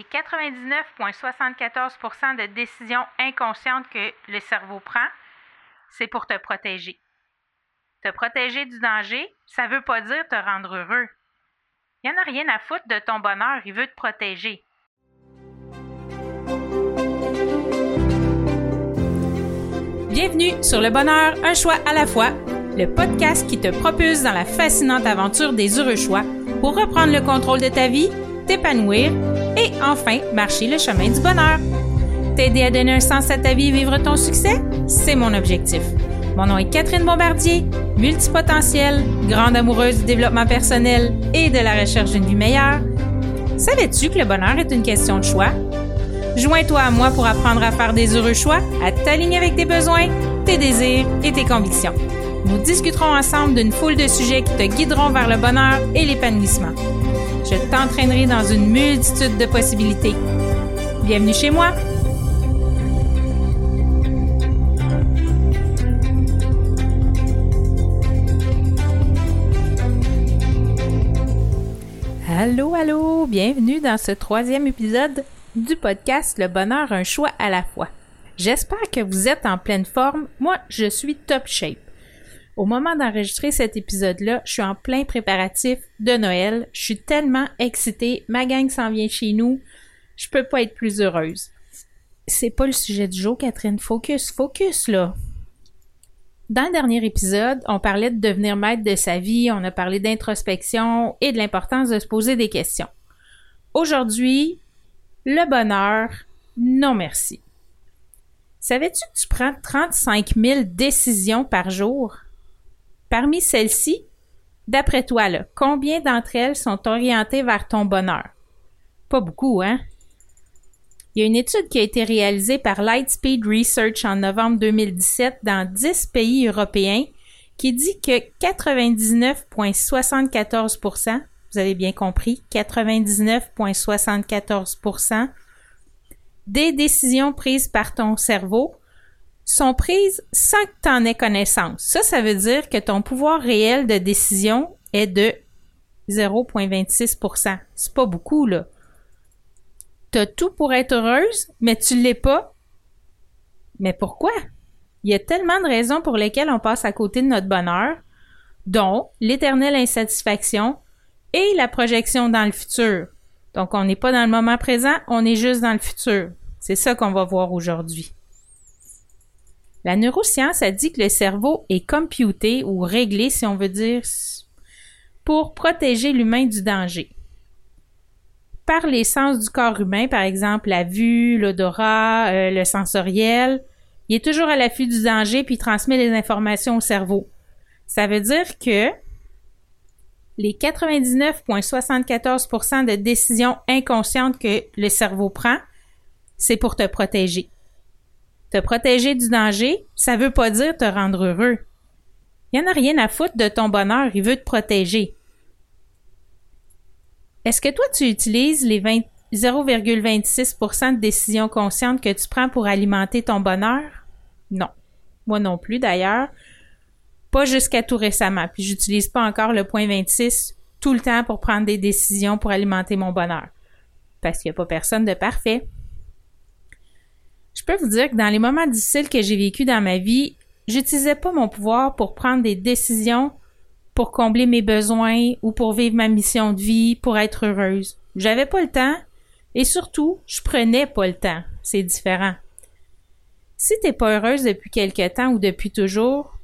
les 99,74% de décisions inconscientes que le cerveau prend, c'est pour te protéger. Te protéger du danger, ça ne veut pas dire te rendre heureux. Il n'y en a rien à foutre de ton bonheur, il veut te protéger. Bienvenue sur Le Bonheur, un choix à la fois, le podcast qui te propulse dans la fascinante aventure des heureux choix pour reprendre le contrôle de ta vie, t'épanouir et enfin marcher le chemin du bonheur. T'aider à donner un sens à ta vie et vivre ton succès, c'est mon objectif. Mon nom est Catherine Bombardier, multipotentielle, grande amoureuse du développement personnel et de la recherche d'une vie meilleure. Savais-tu que le bonheur est une question de choix? Joins-toi à moi pour apprendre à faire des heureux choix, à t'aligner avec tes besoins, tes désirs et tes convictions. Nous discuterons ensemble d'une foule de sujets qui te guideront vers le bonheur et l'épanouissement. Je t'entraînerai dans une multitude de possibilités. Bienvenue chez moi. Allô, allô, bienvenue dans ce troisième épisode du podcast Le bonheur, un choix à la fois. J'espère que vous êtes en pleine forme. Moi, je suis top shape. Au moment d'enregistrer cet épisode-là, je suis en plein préparatif de Noël. Je suis tellement excitée. Ma gang s'en vient chez nous. Je peux pas être plus heureuse. C'est pas le sujet du jour, Catherine. Focus, focus, là. Dans le dernier épisode, on parlait de devenir maître de sa vie, on a parlé d'introspection et de l'importance de se poser des questions. Aujourd'hui, le bonheur, non merci. Savais-tu que tu prends 35 000 décisions par jour? Parmi celles-ci, d'après toi, combien d'entre elles sont orientées vers ton bonheur? Pas beaucoup, hein? Il y a une étude qui a été réalisée par Lightspeed Research en novembre 2017 dans 10 pays européens qui dit que 99,74% vous avez bien compris, 99,74% des décisions prises par ton cerveau sont prises sans que tu en aies connaissance. Ça, ça veut dire que ton pouvoir réel de décision est de 0,26% C'est pas beaucoup, là. T'as tout pour être heureuse, mais tu l'es pas. Mais pourquoi? Il y a tellement de raisons pour lesquelles on passe à côté de notre bonheur, dont l'éternelle insatisfaction et la projection dans le futur. Donc, on n'est pas dans le moment présent, on est juste dans le futur. C'est ça qu'on va voir aujourd'hui. La neuroscience a dit que le cerveau est computé ou réglé, si on veut dire, pour protéger l'humain du danger. Par les sens du corps humain, par exemple la vue, l'odorat, euh, le sensoriel, il est toujours à l'affût du danger puis il transmet les informations au cerveau. Ça veut dire que les 99,74% de décisions inconscientes que le cerveau prend, c'est pour te protéger. Te protéger du danger, ça veut pas dire te rendre heureux. Il n'y en a rien à foutre de ton bonheur, il veut te protéger. Est-ce que toi, tu utilises les 0,26% de décisions conscientes que tu prends pour alimenter ton bonheur? Non. Moi non plus, d'ailleurs. Pas jusqu'à tout récemment. Puis j'utilise pas encore le point 26 tout le temps pour prendre des décisions pour alimenter mon bonheur. Parce qu'il n'y a pas personne de parfait. Je peux vous dire que dans les moments difficiles que j'ai vécu dans ma vie, j'utilisais pas mon pouvoir pour prendre des décisions pour combler mes besoins ou pour vivre ma mission de vie, pour être heureuse. J'avais pas le temps et surtout, je prenais pas le temps. C'est différent. Si t'es pas heureuse depuis quelque temps ou depuis toujours,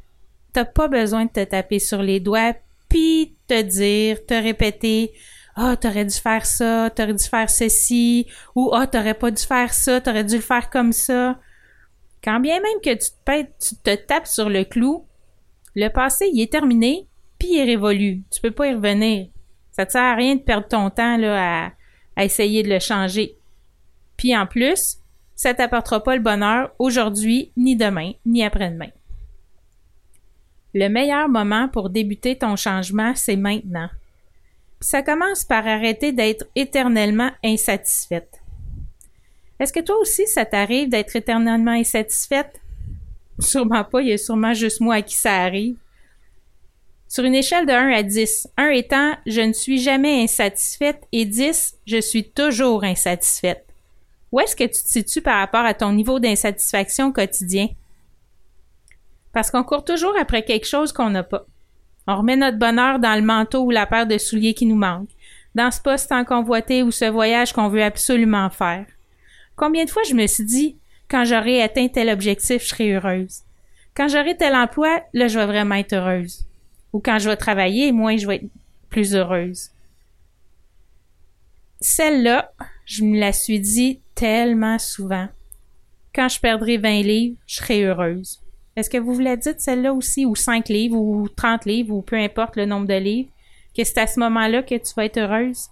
t'as pas besoin de te taper sur les doigts puis te dire, te répéter ah, t'aurais dû faire ça, t'aurais dû faire ceci, ou ah, t'aurais pas dû faire ça, t'aurais dû le faire comme ça. Quand bien même que tu te, tu te tapes sur le clou, le passé, il est terminé, puis il est révolu. Tu peux pas y revenir. Ça te sert à rien de perdre ton temps là, à, à essayer de le changer. Puis en plus, ça t'apportera pas le bonheur aujourd'hui, ni demain, ni après-demain. Le meilleur moment pour débuter ton changement, c'est maintenant. Ça commence par arrêter d'être éternellement insatisfaite. Est-ce que toi aussi, ça t'arrive d'être éternellement insatisfaite? Sûrement pas, il y a sûrement juste moi à qui ça arrive. Sur une échelle de 1 à 10, 1 étant je ne suis jamais insatisfaite et 10, je suis toujours insatisfaite. Où est-ce que tu te situes par rapport à ton niveau d'insatisfaction quotidien? Parce qu'on court toujours après quelque chose qu'on n'a pas. On remet notre bonheur dans le manteau ou la paire de souliers qui nous manque, dans ce poste en convoité ou ce voyage qu'on veut absolument faire. Combien de fois je me suis dit, quand j'aurai atteint tel objectif, je serai heureuse. Quand j'aurai tel emploi, là, je vais vraiment être heureuse. Ou quand je vais travailler, moi, je vais être plus heureuse. Celle-là, je me la suis dit tellement souvent. Quand je perdrai 20 livres, je serai heureuse. Est-ce que vous la dites celle-là aussi, ou 5 livres, ou 30 livres, ou peu importe le nombre de livres, que c'est à ce moment-là que tu vas être heureuse?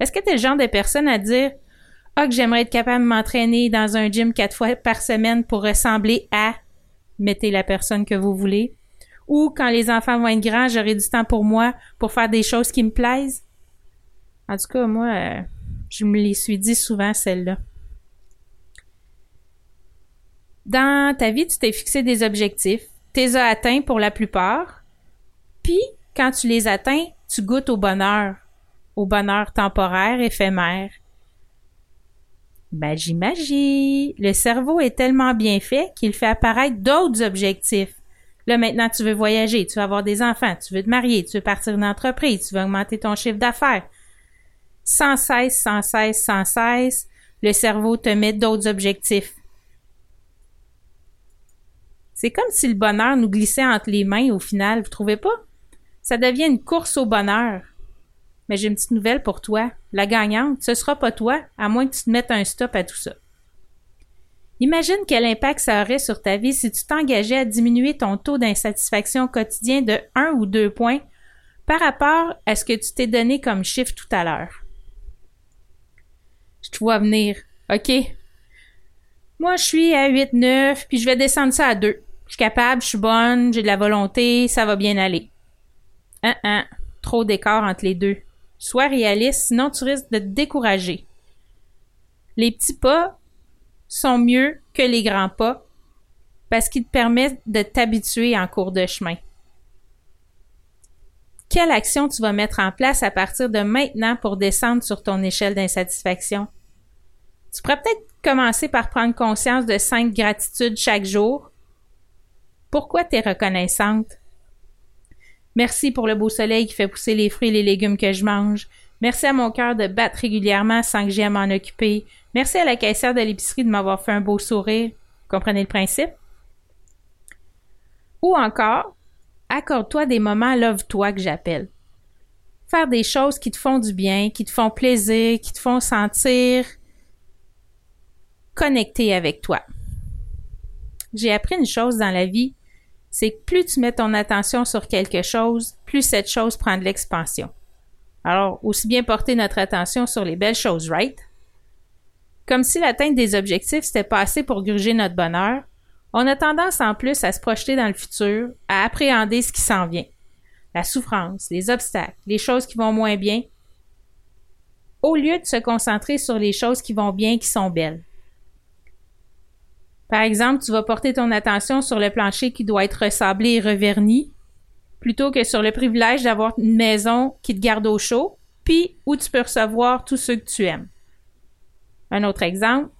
Est-ce que tu es le genre de personne à dire Ah, que j'aimerais être capable de m'entraîner dans un gym quatre fois par semaine pour ressembler à mettez la personne que vous voulez. Ou quand les enfants vont être grands, j'aurai du temps pour moi pour faire des choses qui me plaisent? En tout cas, moi, euh, je me les suis dit souvent, celle-là. Dans ta vie, tu t'es fixé des objectifs, tu les as atteints pour la plupart, puis quand tu les atteins, tu goûtes au bonheur, au bonheur temporaire, éphémère. Magie, magie! Le cerveau est tellement bien fait qu'il fait apparaître d'autres objectifs. Là, maintenant, tu veux voyager, tu veux avoir des enfants, tu veux te marier, tu veux partir d'une entreprise, tu veux augmenter ton chiffre d'affaires. Sans cesse, sans cesse, sans cesse, le cerveau te met d'autres objectifs. C'est comme si le bonheur nous glissait entre les mains au final, vous trouvez pas? Ça devient une course au bonheur. Mais j'ai une petite nouvelle pour toi. La gagnante, ce sera pas toi, à moins que tu te mettes un stop à tout ça. Imagine quel impact ça aurait sur ta vie si tu t'engageais à diminuer ton taux d'insatisfaction quotidien de 1 ou 2 points par rapport à ce que tu t'es donné comme chiffre tout à l'heure. Je te vois venir. OK. Moi, je suis à 8, 9, puis je vais descendre ça à 2. Je suis capable, je suis bonne, j'ai de la volonté, ça va bien aller. Un, un, trop d'écart entre les deux. Sois réaliste, sinon tu risques de te décourager. Les petits pas sont mieux que les grands pas parce qu'ils te permettent de t'habituer en cours de chemin. Quelle action tu vas mettre en place à partir de maintenant pour descendre sur ton échelle d'insatisfaction? Tu pourrais peut-être commencer par prendre conscience de cinq gratitudes chaque jour pourquoi tu es reconnaissante? Merci pour le beau soleil qui fait pousser les fruits et les légumes que je mange. Merci à mon cœur de battre régulièrement sans que j'aie à m'en occuper. Merci à la caissière de l'épicerie de m'avoir fait un beau sourire. Comprenez le principe? Ou encore, accorde-toi des moments love-toi que j'appelle. Faire des choses qui te font du bien, qui te font plaisir, qui te font sentir connecté avec toi. J'ai appris une chose dans la vie, c'est que plus tu mets ton attention sur quelque chose, plus cette chose prend de l'expansion. Alors, aussi bien porter notre attention sur les belles choses, right? Comme si l'atteinte des objectifs, c'était pas assez pour gruger notre bonheur, on a tendance en plus à se projeter dans le futur, à appréhender ce qui s'en vient. La souffrance, les obstacles, les choses qui vont moins bien, au lieu de se concentrer sur les choses qui vont bien, qui sont belles. Par exemple, tu vas porter ton attention sur le plancher qui doit être ressablé et reverni, plutôt que sur le privilège d'avoir une maison qui te garde au chaud, puis où tu peux recevoir tous ceux que tu aimes. Un autre exemple,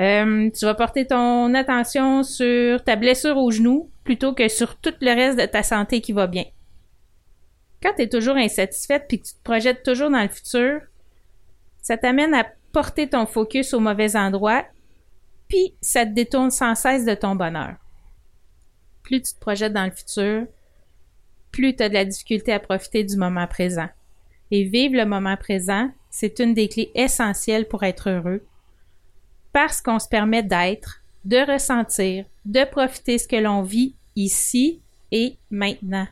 euh, tu vas porter ton attention sur ta blessure au genou plutôt que sur tout le reste de ta santé qui va bien. Quand tu es toujours insatisfaite puis que tu te projettes toujours dans le futur, ça t'amène à porter ton focus au mauvais endroit puis ça te détourne sans cesse de ton bonheur. Plus tu te projettes dans le futur, plus tu as de la difficulté à profiter du moment présent. Et vivre le moment présent, c'est une des clés essentielles pour être heureux, parce qu'on se permet d'être, de ressentir, de profiter ce que l'on vit ici et maintenant.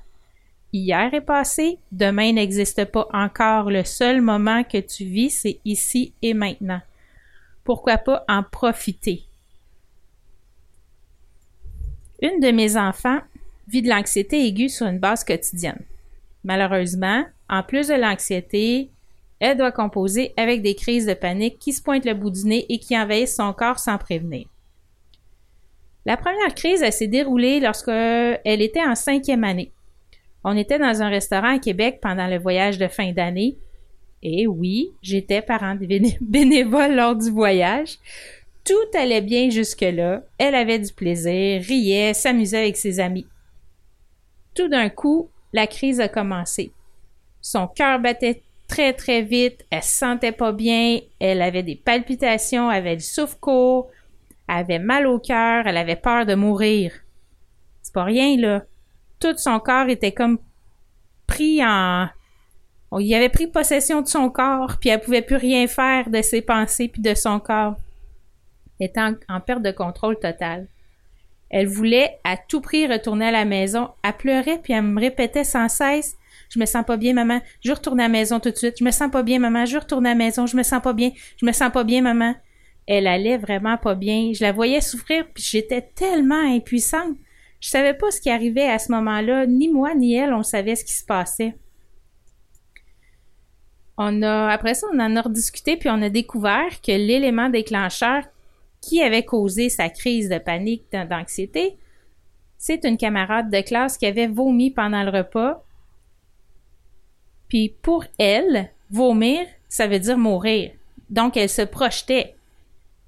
Hier est passé, demain n'existe pas encore. Le seul moment que tu vis, c'est ici et maintenant. Pourquoi pas en profiter? Une de mes enfants vit de l'anxiété aiguë sur une base quotidienne. Malheureusement, en plus de l'anxiété, elle doit composer avec des crises de panique qui se pointent le bout du nez et qui envahissent son corps sans prévenir. La première crise, s'est déroulée lorsqu'elle était en cinquième année. On était dans un restaurant à Québec pendant le voyage de fin d'année. Et oui, j'étais parent bénévole lors du voyage. Tout allait bien jusque-là. Elle avait du plaisir, riait, s'amusait avec ses amis. Tout d'un coup, la crise a commencé. Son cœur battait très très vite, elle se sentait pas bien, elle avait des palpitations, avait du souffle court, elle avait mal au cœur, elle avait peur de mourir. C'est pas rien, là. Tout son corps était comme pris en. Y avait pris possession de son corps, puis elle pouvait plus rien faire de ses pensées puis de son corps. Était en, perte de contrôle total. Elle voulait à tout prix retourner à la maison. Elle pleurait puis elle me répétait sans cesse je me sens pas bien, maman. Je retourne à la maison tout de suite. Je me sens pas bien, maman. Je retourne à la maison. Je me sens pas bien. Je me sens pas bien, maman. Elle allait vraiment pas bien. Je la voyais souffrir, puis j'étais tellement impuissante. Je savais pas ce qui arrivait à ce moment-là. Ni moi, ni elle, on savait ce qui se passait. On a, après ça, on en a rediscuté, puis on a découvert que l'élément déclencheur qui avait causé sa crise de panique, d'anxiété, c'est une camarade de classe qui avait vomi pendant le repas puis pour elle, vomir, ça veut dire mourir. Donc elle se projetait.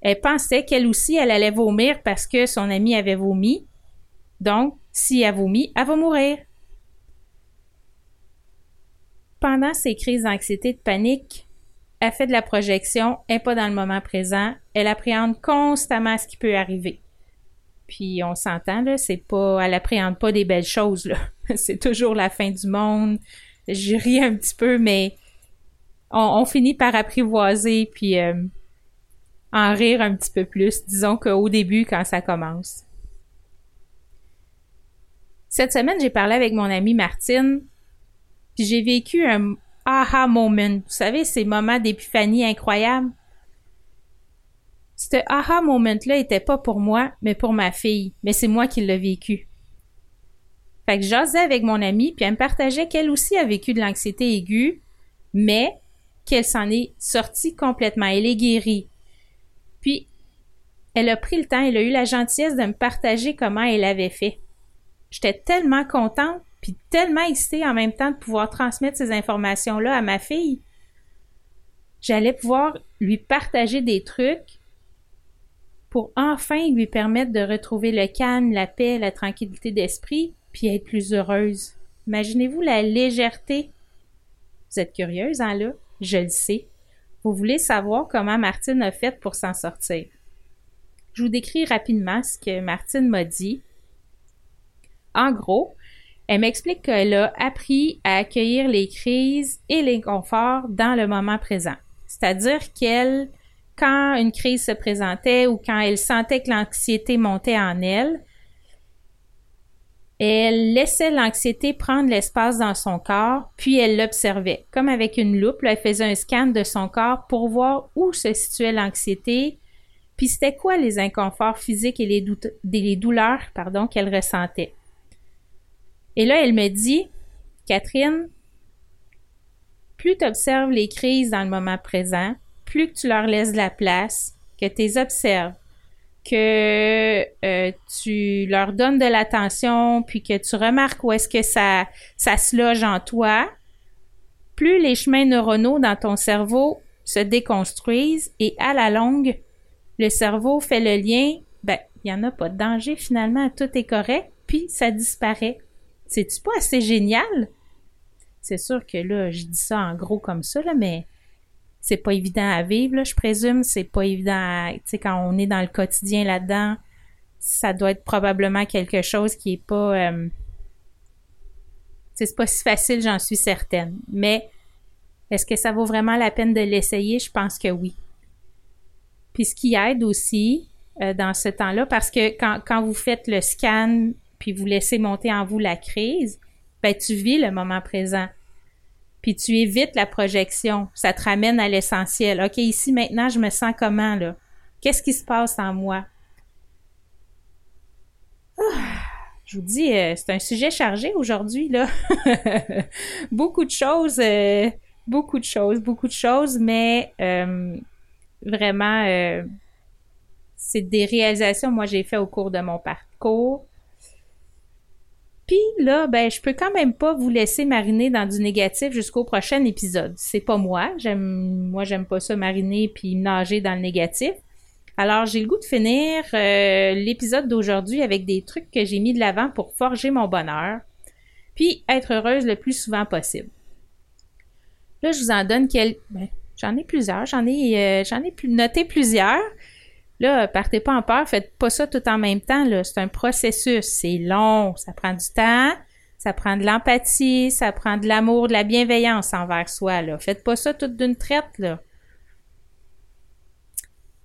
Elle pensait qu'elle aussi, elle allait vomir parce que son amie avait vomi. Donc, si elle vomit, elle va mourir. Pendant ces crises d'anxiété, de panique, elle fait de la projection, elle n'est pas dans le moment présent, elle appréhende constamment ce qui peut arriver. Puis on s'entend, là, c'est pas, elle appréhende pas des belles choses, là. c'est toujours la fin du monde, je ris un petit peu, mais on, finit par apprivoiser puis euh, en rire un petit peu plus, disons qu'au début quand ça commence. Cette semaine, j'ai parlé avec mon amie Martine, j'ai vécu un aha moment. Vous savez, ces moments d'épiphanie incroyables. Ce aha moment-là était pas pour moi, mais pour ma fille. Mais c'est moi qui l'ai vécu. Fait que j'osais avec mon amie, puis elle me partageait qu'elle aussi a vécu de l'anxiété aiguë, mais qu'elle s'en est sortie complètement. Elle est guérie. Puis, elle a pris le temps, elle a eu la gentillesse de me partager comment elle avait fait. J'étais tellement contente, puis tellement excitée en même temps de pouvoir transmettre ces informations-là à ma fille. J'allais pouvoir lui partager des trucs pour enfin lui permettre de retrouver le calme, la paix, la tranquillité d'esprit, puis être plus heureuse. Imaginez-vous la légèreté. Vous êtes curieuse, hein, là? Je le sais. Vous voulez savoir comment Martine a fait pour s'en sortir. Je vous décris rapidement ce que Martine m'a dit. En gros, elle m'explique qu'elle a appris à accueillir les crises et l'inconfort dans le moment présent. C'est-à-dire qu'elle, quand une crise se présentait ou quand elle sentait que l'anxiété montait en elle, elle laissait l'anxiété prendre l'espace dans son corps, puis elle l'observait. Comme avec une loupe, elle faisait un scan de son corps pour voir où se situait l'anxiété, puis c'était quoi les inconforts physiques et les, douleurs qu'elle ressentait. Et là, elle me dit, Catherine, plus tu observes les crises dans le moment présent, plus tu leur laisses de la place, que tu les observes, que euh, tu leur donnes de l'attention, puis que tu remarques où est-ce que ça, ça se loge en toi, plus les chemins neuronaux dans ton cerveau se déconstruisent et à la longue, le cerveau fait le lien, ben, il n'y en a pas de danger finalement, tout est correct, puis ça disparaît. C'est-tu pas assez génial? C'est sûr que là, je dis ça en gros comme ça, là, mais c'est pas évident à vivre, je présume. C'est pas évident tu sais, quand on est dans le quotidien là-dedans, ça doit être probablement quelque chose qui est pas, euh, c'est pas si facile, j'en suis certaine. Mais est-ce que ça vaut vraiment la peine de l'essayer? Je pense que oui. Puis ce qui aide aussi euh, dans ce temps-là, parce que quand vous faites le scan puis vous laissez monter en vous la crise, ben tu vis le moment présent puis tu évites la projection. Ça te ramène à l'essentiel. OK, ici maintenant, je me sens comment là? Qu'est-ce qui se passe en moi? Ah, je vous dis, euh, c'est un sujet chargé aujourd'hui, là. beaucoup de choses, euh, beaucoup de choses, beaucoup de choses, mais euh, vraiment, c'est des réalisations, moi, j'ai fait au cours de mon parcours. Puis là, ben, je peux quand même pas vous laisser mariner dans du négatif jusqu'au prochain épisode. C'est pas moi. J'aime, moi, j'aime pas ça mariner puis nager dans le négatif. Alors, j'ai le goût de finir euh, l'épisode d'aujourd'hui avec des trucs que j'ai mis de l'avant pour forger mon bonheur, puis être heureuse le plus souvent possible. Là, je vous en donne quelques. Ben, j'en ai plusieurs. J'en ai, euh, j'en ai noté plusieurs. Là, partez pas en peur, faites pas ça tout en même temps. C'est un processus. C'est long, ça prend du temps, ça prend de l'empathie, ça prend de l'amour, de la bienveillance envers soi. Là. Faites pas ça toute d'une traite.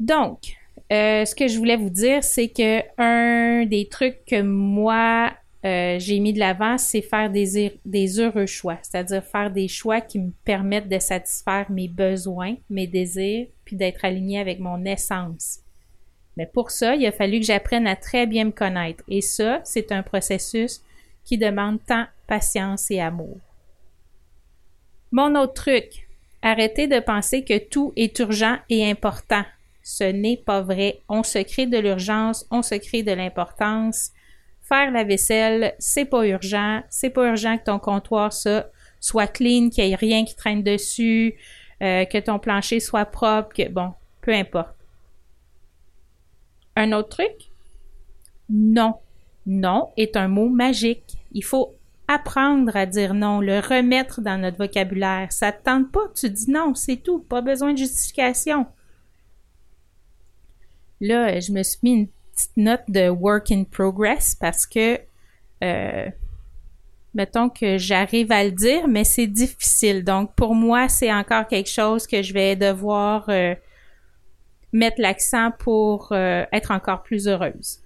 Donc, euh, ce que je voulais vous dire, c'est que un des trucs que moi euh, j'ai mis de l'avant, c'est faire des, des heureux choix, c'est-à-dire faire des choix qui me permettent de satisfaire mes besoins, mes désirs, puis d'être aligné avec mon essence. Mais pour ça, il a fallu que j'apprenne à très bien me connaître. Et ça, c'est un processus qui demande tant patience et amour. Mon autre truc, arrêtez de penser que tout est urgent et important ce n'est pas vrai. On se crée de l'urgence, on se crée de l'importance. Faire la vaisselle, c'est pas urgent. C'est pas urgent que ton comptoir ça, soit clean, qu'il n'y ait rien qui traîne dessus, euh, que ton plancher soit propre, que bon, peu importe. Un autre truc? Non. Non est un mot magique. Il faut apprendre à dire non, le remettre dans notre vocabulaire. Ça te tente pas, tu dis non, c'est tout, pas besoin de justification. Là, je me suis mis une petite note de work in progress parce que, euh, mettons que j'arrive à le dire, mais c'est difficile. Donc, pour moi, c'est encore quelque chose que je vais devoir euh, mettre l'accent pour euh, être encore plus heureuse.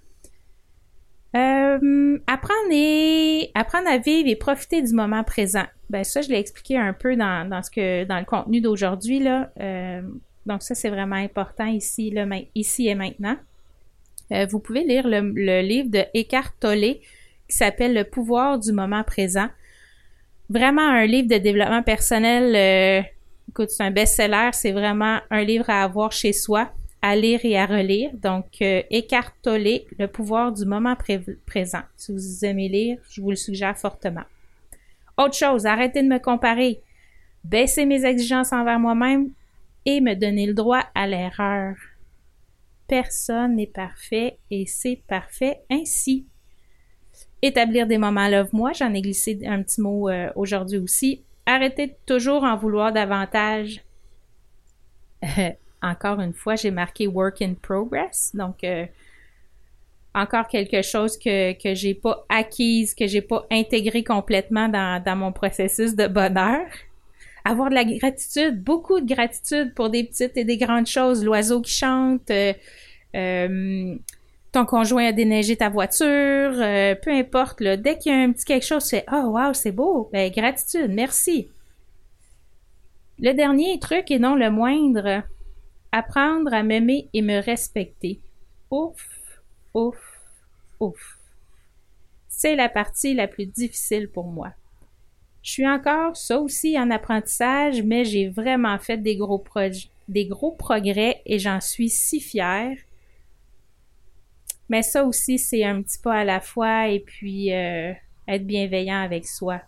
apprendre, et, apprendre à vivre et profiter du moment présent. Ben ça, je l'ai expliqué un peu dans, dans, ce que dans le contenu d'aujourd'hui. là. Donc ça, c'est vraiment important ici, le, ici et maintenant. Euh, vous pouvez lire le, livre de Eckhart Tolle qui s'appelle Le pouvoir du moment présent. Vraiment un livre de développement personnel. Euh, écoute, c'est un best-seller. C'est vraiment un livre à avoir chez soi, à lire et à relire. Donc, euh, Le pouvoir du moment présent. Si vous aimez lire, je vous le suggère fortement. Autre chose, arrêtez de me comparer. Baissez mes exigences envers moi-même et me donner le droit à l'erreur. Personne n'est parfait et c'est parfait ainsi. Établir des moments love-moi, j'en ai glissé un petit mot euh, aujourd'hui aussi. Arrêtez toujours en vouloir davantage. encore une fois, j'ai marqué work in progress, donc euh, encore quelque chose que, que j'ai pas acquise, que j'ai pas intégré complètement dans, dans mon processus de bonheur avoir de la gratitude, beaucoup de gratitude pour des petites et des grandes choses. L'oiseau qui chante, euh, euh, ton conjoint a déneigé ta voiture, euh, peu importe. Là, dès qu'il y a un petit quelque chose, c'est « Oh, wow, c'est beau! Ben, gratitude, merci! » Le dernier truc, et non le moindre, apprendre à m'aimer et me respecter. Ouf, ouf, ouf. C'est la partie la plus difficile pour moi. Je suis encore, ça aussi, en apprentissage, mais j'ai vraiment fait des gros, progrès et j'en suis si fière. Mais ça aussi, c'est un petit pas à la fois et puis euh, être bienveillant avec soi.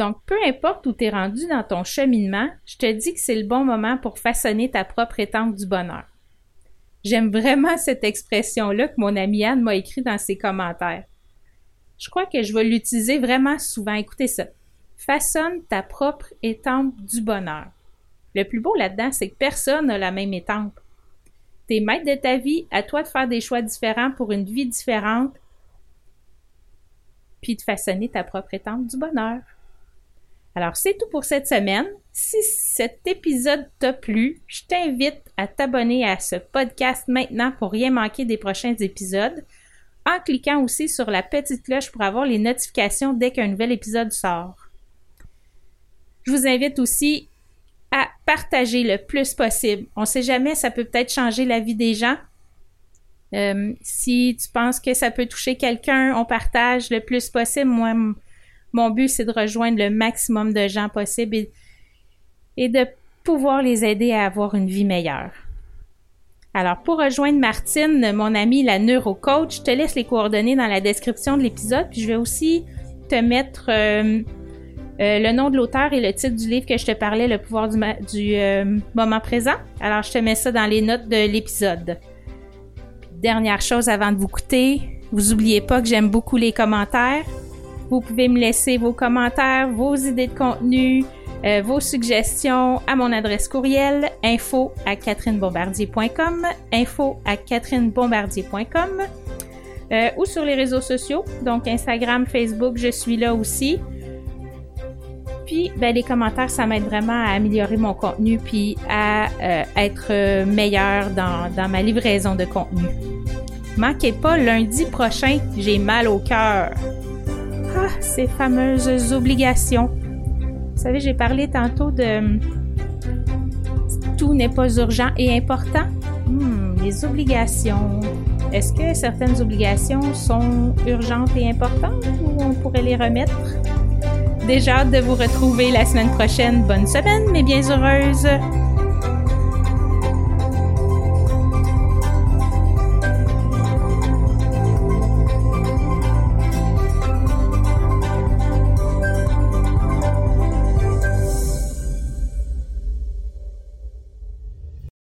Donc, peu importe où tu es rendu dans ton cheminement, je te dis que c'est le bon moment pour façonner ta propre étampe du bonheur. J'aime vraiment cette expression-là que mon amie Anne m'a écrit dans ses commentaires. Je crois que je vais l'utiliser vraiment souvent. Écoutez ça. Façonne ta propre étampe du bonheur. Le plus beau là-dedans, c'est que personne n'a la même étampe. T'es maître de ta vie, à toi de faire des choix différents pour une vie différente, puis de façonner ta propre étampe du bonheur. Alors, c'est tout pour cette semaine. Si cet épisode t'a plu, je t'invite à t'abonner à ce podcast maintenant pour rien manquer des prochains épisodes en cliquant aussi sur la petite cloche pour avoir les notifications dès qu'un nouvel épisode sort. Je vous invite aussi à partager le plus possible. On ne sait jamais, ça peut peut-être changer la vie des gens. Euh, si tu penses que ça peut toucher quelqu'un, on partage le plus possible. Mon but, c'est de rejoindre le maximum de gens possible et de pouvoir les aider à avoir une vie meilleure. Alors, pour rejoindre Martine, mon amie la neurocoach, je te laisse les coordonnées dans la description de l'épisode, puis je vais aussi te mettre euh, euh, le nom de l'auteur et le titre du livre que je te parlais, Le pouvoir du, euh, moment présent. Alors, je te mets ça dans les notes de l'épisode. Dernière chose avant de vous quitter, vous oubliez pas que j'aime beaucoup les commentaires. Vous pouvez me laisser vos commentaires, vos idées de contenu, euh, vos suggestions à mon adresse courriel info à catherinebombardier.com, info à catherinebombardier.com euh, ou sur les réseaux sociaux, donc Instagram, Facebook, je suis là aussi. Puis, ben, les commentaires, ça m'aide vraiment à améliorer mon contenu puis à euh, être meilleur dans, dans ma livraison de contenu. Manquez pas, lundi prochain, j'ai mal au cœur. Ces fameuses obligations. Vous savez, j'ai parlé tantôt de tout n'est pas urgent et important. Hmm, les obligations. Est-ce que certaines obligations sont urgentes et importantes ou on pourrait les remettre? Déjà hâte de vous retrouver la semaine prochaine. Bonne semaine, mes bien heureuses!